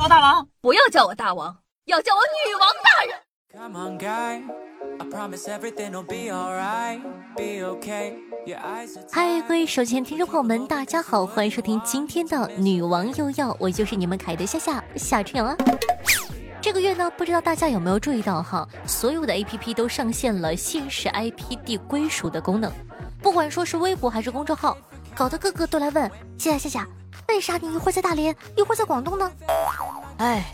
我大王，不要叫我大王，要叫我女王大人。Come on, guy. I promise everything will be alright, be okay. 嗨，各位手机前听众朋友们，大家好，欢迎收听今天的女王又要，我就是你们可爱的夏夏夏春阳啊。这个月呢，不知道大家有没有注意到哈，所有的 A P P 都上线了限时 I P 地归属的功能，不管说是微博还是公众号，搞得个个都来问夏夏夏夏，为啥你一会儿在大连，一会儿在广东呢？哎，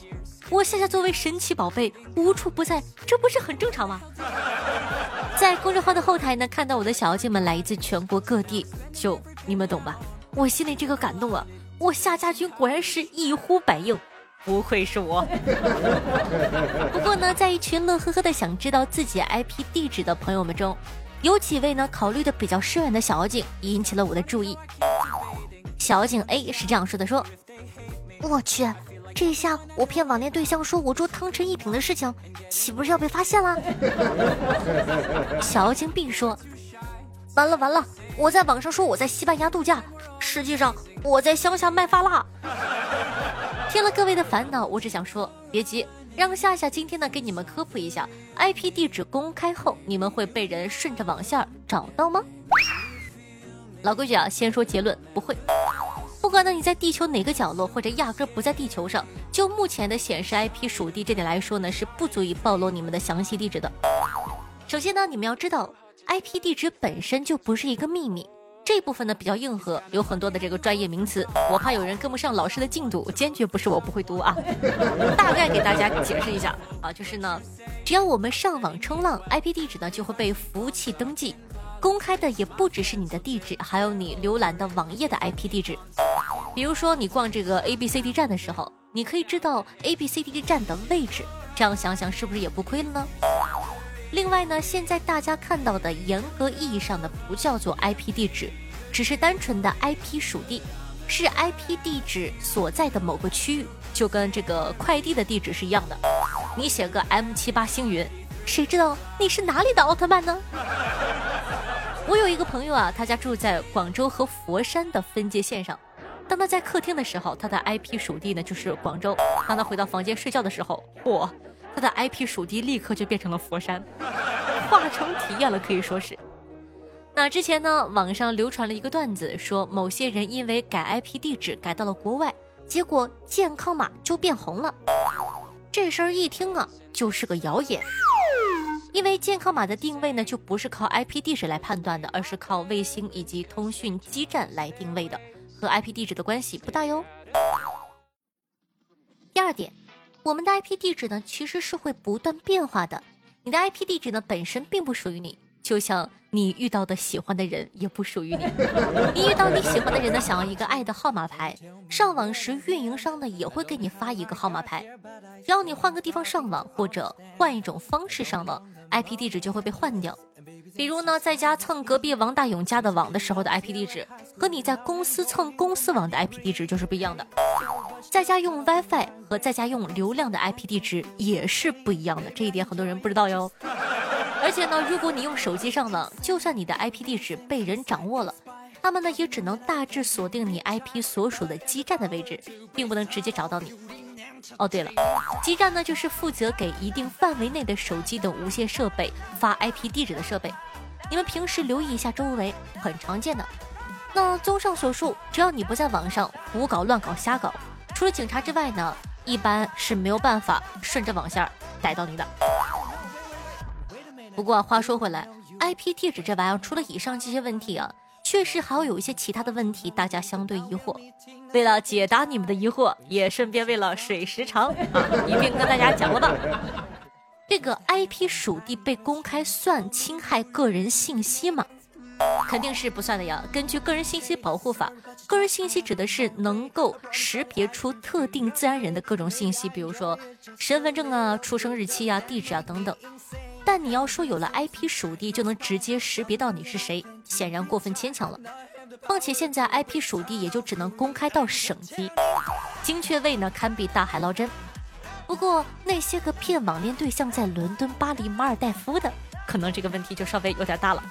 我夏夏作为神奇宝贝无处不在，这不是很正常吗？在公众号的后台呢，看到我的小妖精们来自全国各地，就你们懂吧？我心里这个感动啊！我夏家军果然是一呼百应。不愧是我。不过呢，在一群乐呵呵的想知道自己 IP 地址的朋友们中，有几位呢考虑的比较深远的小妖精引起了我的注意。小妖精 A 是这样说的：说，我去，这下我骗网恋对象说我住汤臣一品的事情，岂不是要被发现了？小妖精 B 说，完了完了，我在网上说我在西班牙度假，实际上我在乡下卖发蜡。听了各位的烦恼，我只想说，别急，让夏夏今天呢给你们科普一下，IP 地址公开后，你们会被人顺着网线找到吗？老规矩啊，先说结论，不会。不管呢你在地球哪个角落，或者压根不在地球上，就目前的显示 IP 属地这点来说呢，是不足以暴露你们的详细地址的。首先呢，你们要知道，IP 地址本身就不是一个秘密。这部分呢比较硬核，有很多的这个专业名词，我怕有人跟不上老师的进度，坚决不是我不会读啊。大概给大家解释一下啊，就是呢，只要我们上网冲浪，IP 地址呢就会被服务器登记，公开的也不只是你的地址，还有你浏览的网页的 IP 地址。比如说你逛这个 A B C D 站的时候，你可以知道 A B C D 站的位置，这样想想是不是也不亏了呢？另外呢，现在大家看到的严格意义上的不叫做 IP 地址，只是单纯的 IP 属地，是 IP 地址所在的某个区域，就跟这个快递的地址是一样的。你写个 M 七八星云，谁知道你是哪里的奥特曼呢？我有一个朋友啊，他家住在广州和佛山的分界线上。当他在客厅的时候，他的 IP 属地呢就是广州；当他回到房间睡觉的时候，嚯！他的 IP 属地立刻就变成了佛山，化成体验了，可以说是。那之前呢，网上流传了一个段子，说某些人因为改 IP 地址改到了国外，结果健康码就变红了。这事儿一听啊，就是个谣言。因为健康码的定位呢，就不是靠 IP 地址来判断的，而是靠卫星以及通讯基站来定位的，和 IP 地址的关系不大哟。第二点。我们的 IP 地址呢，其实是会不断变化的。你的 IP 地址呢，本身并不属于你，就像你遇到的喜欢的人也不属于你。你遇到你喜欢的人呢，想要一个爱的号码牌，上网时运营商呢也会给你发一个号码牌。只要你换个地方上网，或者换一种方式上网，IP 地址就会被换掉。比如呢，在家蹭隔壁王大勇家的网的时候的 IP 地址，和你在公司蹭公司网的 IP 地址就是不一样的。在家用 WiFi 和在家用流量的 IP 地址也是不一样的，这一点很多人不知道哟。而且呢，如果你用手机上网，就算你的 IP 地址被人掌握了，他们呢也只能大致锁定你 IP 所属的基站的位置，并不能直接找到你。哦，对了，基站呢就是负责给一定范围内的手机等无线设备发 IP 地址的设备。你们平时留意一下周围，很常见的。那综上所述，只要你不在网上胡搞、乱搞、瞎搞。除了警察之外呢，一般是没有办法顺着网线逮到你的。不过话说回来，IP 地址这玩意儿，除了以上这些问题啊，确实还有一些其他的问题，大家相对疑惑。为了解答你们的疑惑，也顺便为了水时长啊，一并跟大家讲了吧。这个 IP 属地被公开算侵害个人信息吗？肯定是不算的呀。根据个人信息保护法，个人信息指的是能够识别出特定自然人的各种信息，比如说身份证啊、出生日期啊、地址啊等等。但你要说有了 IP 属地就能直接识别到你是谁，显然过分牵强了。况且现在 IP 属地也就只能公开到省级，精确位呢堪比大海捞针。不过那些个骗网恋对象在伦敦、巴黎、马尔代夫的。可能这个问题就稍微有点大了。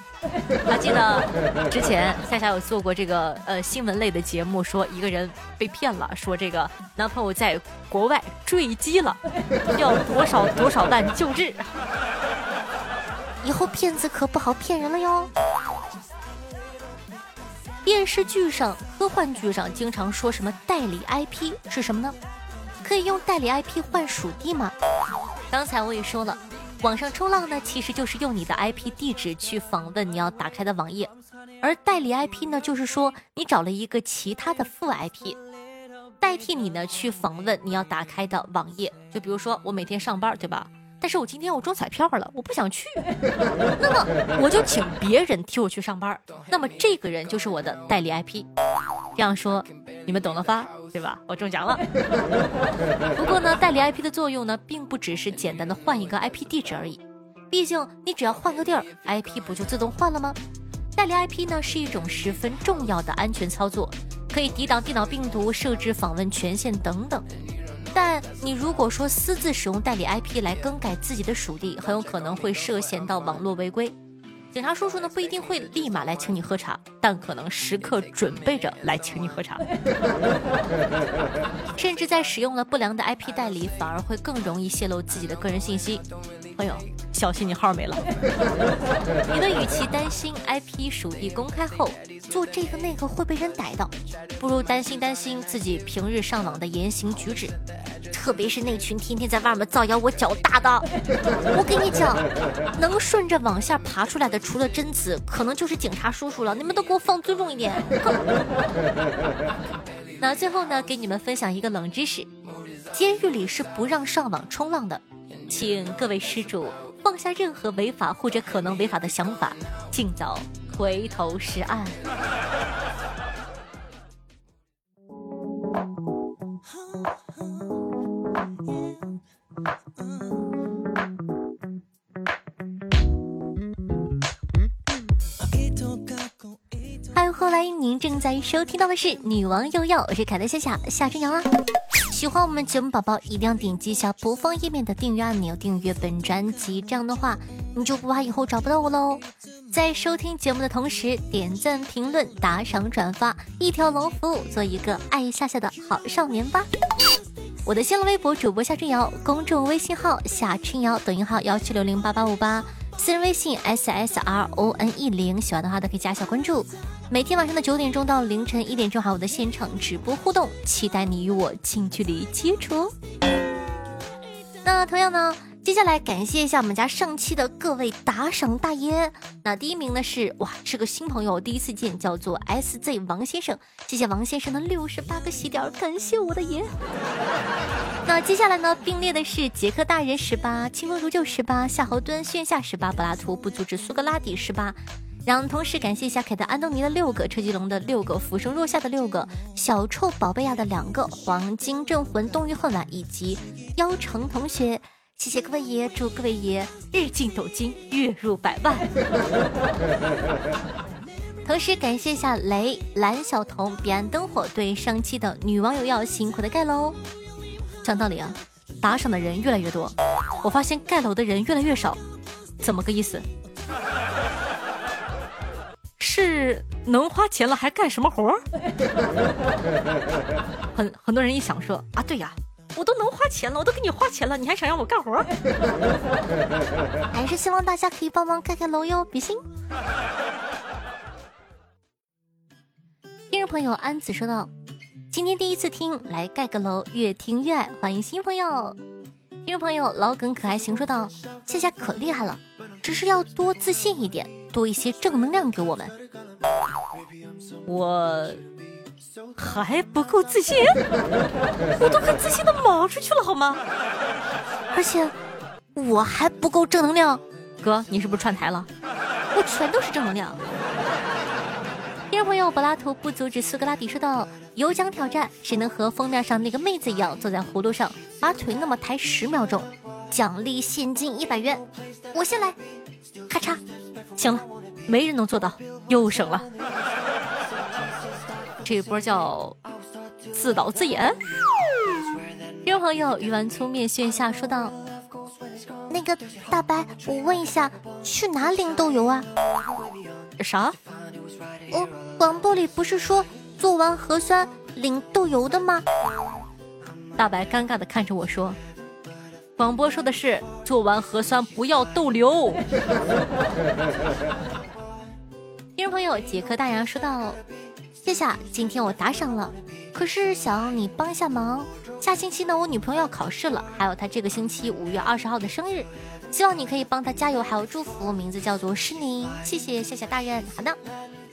还记得之前夏夏有做过这个呃新闻类的节目，说一个人被骗了，说这个男朋友在国外坠机了，要多少多少万救治。以后骗子可不好骗人了哟。电视剧上、科幻剧上经常说什么代理 IP 是什么呢？可以用代理 IP 换属地吗？刚才我也说了，网上冲浪呢，其实就是用你的 IP 地址去访问你要打开的网页，而代理 IP 呢，就是说你找了一个其他的副 IP，代替你呢去访问你要打开的网页。就比如说我每天上班，对吧？但是我今天我中彩票了，我不想去，那么我就请别人替我去上班，那么这个人就是我的代理 IP。这样说，你们懂了吧？对吧？我中奖了。不过呢，代理 IP 的作用呢，并不只是简单的换一个 IP 地址而已，毕竟你只要换个地儿，IP 不就自动换了吗？代理 IP 呢，是一种十分重要的安全操作，可以抵挡电脑病毒、设置访问权限等等。但你如果说私自使用代理 IP 来更改自己的属地，很有可能会涉嫌到网络违规。警察叔叔呢不一定会立马来请你喝茶，但可能时刻准备着来请你喝茶。甚至在使用了不良的 IP 代理，反而会更容易泄露自己的个人信息。朋友，小心你号没了。你们与其担心 IP 属地公开后做这个那个会被人逮到，不如担心担心自己平日上网的言行举止。特别是那群天天在外面造谣我脚大的，我跟你讲，能顺着网线爬出来的，除了贞子，可能就是警察叔叔了。你们都给我放尊重一点。那最后呢，给你们分享一个冷知识：监狱里是不让上网冲浪的，请各位施主放下任何违法或者可能违法的想法，尽早回头是岸。正在收听到的是《女王又要》，我是凯德夏夏夏春阳啊。喜欢我们节目宝宝一定要点击一下播放页面的订阅按钮，订阅本专辑，这样的话你就不怕以后找不到我喽。在收听节目的同时，点赞、评论、打赏、转发，一条龙服务，做一个爱夏夏的好少年吧。我的新浪微博主播夏春瑶，公众微信号夏春瑶，抖音号幺七六零八八五八。私人微信 s s r o n e 零，喜欢的话都可以加小关注。每天晚上的九点钟到凌晨一点钟，还有我的现场直播互动，期待你与我近距离接触。那同样呢？接下来感谢一下我们家上期的各位打赏大爷。那第一名呢是哇，是个新朋友，第一次见，叫做 S Z 王先生。谢谢王先生的六十八个喜点，感谢我的爷。那接下来呢并列的是杰克大人十八，清风如旧十八，夏侯惇炫下十八，柏拉图不阻止苏格拉底十八。然后同时感谢一下凯特安东尼的六个，车吉龙的六个，浮生若夏的六个，小臭宝贝亚的两个，黄金镇魂冬雨恨晚以及妖城同学。谢谢各位爷，祝各位爷日进斗金，月入百万。同时感谢一下雷蓝小童彼岸灯火对上期的女网友要辛苦的盖楼。讲道理啊，打赏的人越来越多，我发现盖楼的人越来越少，怎么个意思？是能花钱了还干什么活？很很多人一想说啊，对呀。我都能花钱了，我都给你花钱了，你还想让我干活？还是希望大家可以帮忙盖盖楼哟，比心。听众朋友安子说道：“今天第一次听，来盖个楼，越听越爱，欢迎新朋友。”听众朋友老耿可爱行说道：“谢谢可厉害了，只是要多自信一点，多一些正能量给我们。”我。还不够自信，我都快自信的毛出去了，好吗？而且我还不够正能量，哥，你是不是串台了？我全都是正能量。听众朋友，柏拉图不阻止苏格拉底说道：“有奖挑战，谁能和封面上那个妹子一样坐在葫芦上，把腿那么抬十秒钟？奖励现金一百元，我先来，咔嚓，行了，没人能做到，又省了。”这一波叫自导自演。听众朋友鱼丸粗面线下说道：“那个大白，我问一下，去哪领豆油啊？啥？哦，广播里不是说做完核酸领豆油的吗？大白尴尬的看着我说：“广播说的是做完核酸不要逗留。”听众朋友，杰克大洋说道：“谢谢，今天我打赏了，可是想让你帮一下忙。下星期呢，我女朋友要考试了，还有她这个星期五月二十号的生日，希望你可以帮她加油，还有祝福。名字叫做诗宁，谢谢谢谢大人。好的，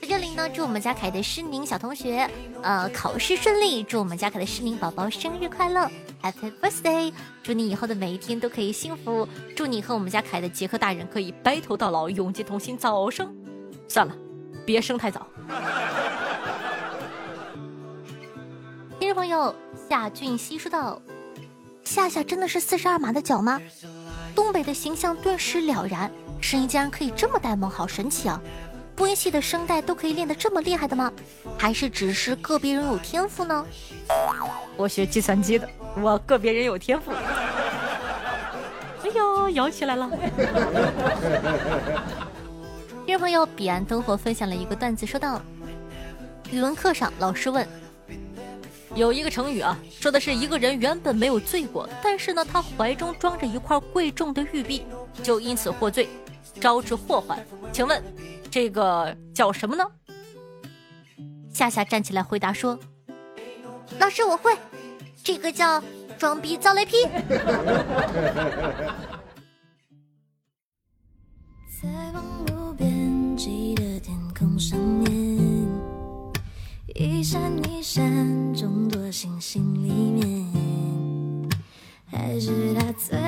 在这里呢，祝我们家凯的诗宁小同学，呃，考试顺利，祝我们家凯的诗宁宝宝生日快乐，Happy Birthday！祝你以后的每一天都可以幸福，祝你和我们家凯的杰克大人可以白头到老，永结同心，早生。算了，别生太早。听众朋友夏俊熙说道：“夏夏真的是四十二码的脚吗？东北的形象顿时了然，声音竟然可以这么呆萌，好神奇啊！播音系的声带都可以练得这么厉害的吗？还是只是个别人有天赋呢？我学计算机的，我个别人有天赋。哎呦，摇起来了！听众朋友彼岸灯火分享了一个段子，说道：语文课上老师问。有一个成语啊，说的是一个人原本没有罪过，但是呢，他怀中装着一块贵重的玉璧，就因此获罪，招致祸患。请问，这个叫什么呢？夏夏站起来回答说：“老师，我会，这个叫装逼遭雷劈。”在望无边际的天空上面，一闪一闪众多星星里面，还是他最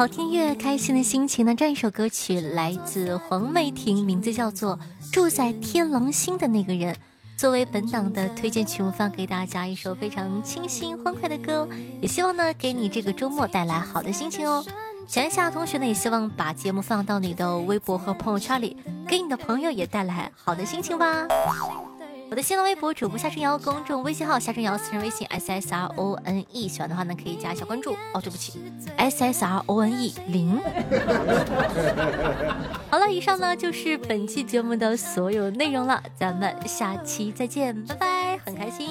好听乐，开心的心情呢？这一首歌曲来自黄梅婷，名字叫做《住在天狼星的那个人》。作为本档的推荐曲目，放给大家一首非常清新欢快的歌，也希望呢给你这个周末带来好的心情哦。想一下同学呢，也希望把节目放到你的微博和朋友圈里，给你的朋友也带来好的心情吧。我的新浪微博主播夏春瑶，公众微信号夏春瑶，私人微信 s s r o n e，喜欢的话呢可以加一下关注哦。对不起，s s r o n e 零。好了，以上呢就是本期节目的所有内容了，咱们下期再见，拜拜，很开心。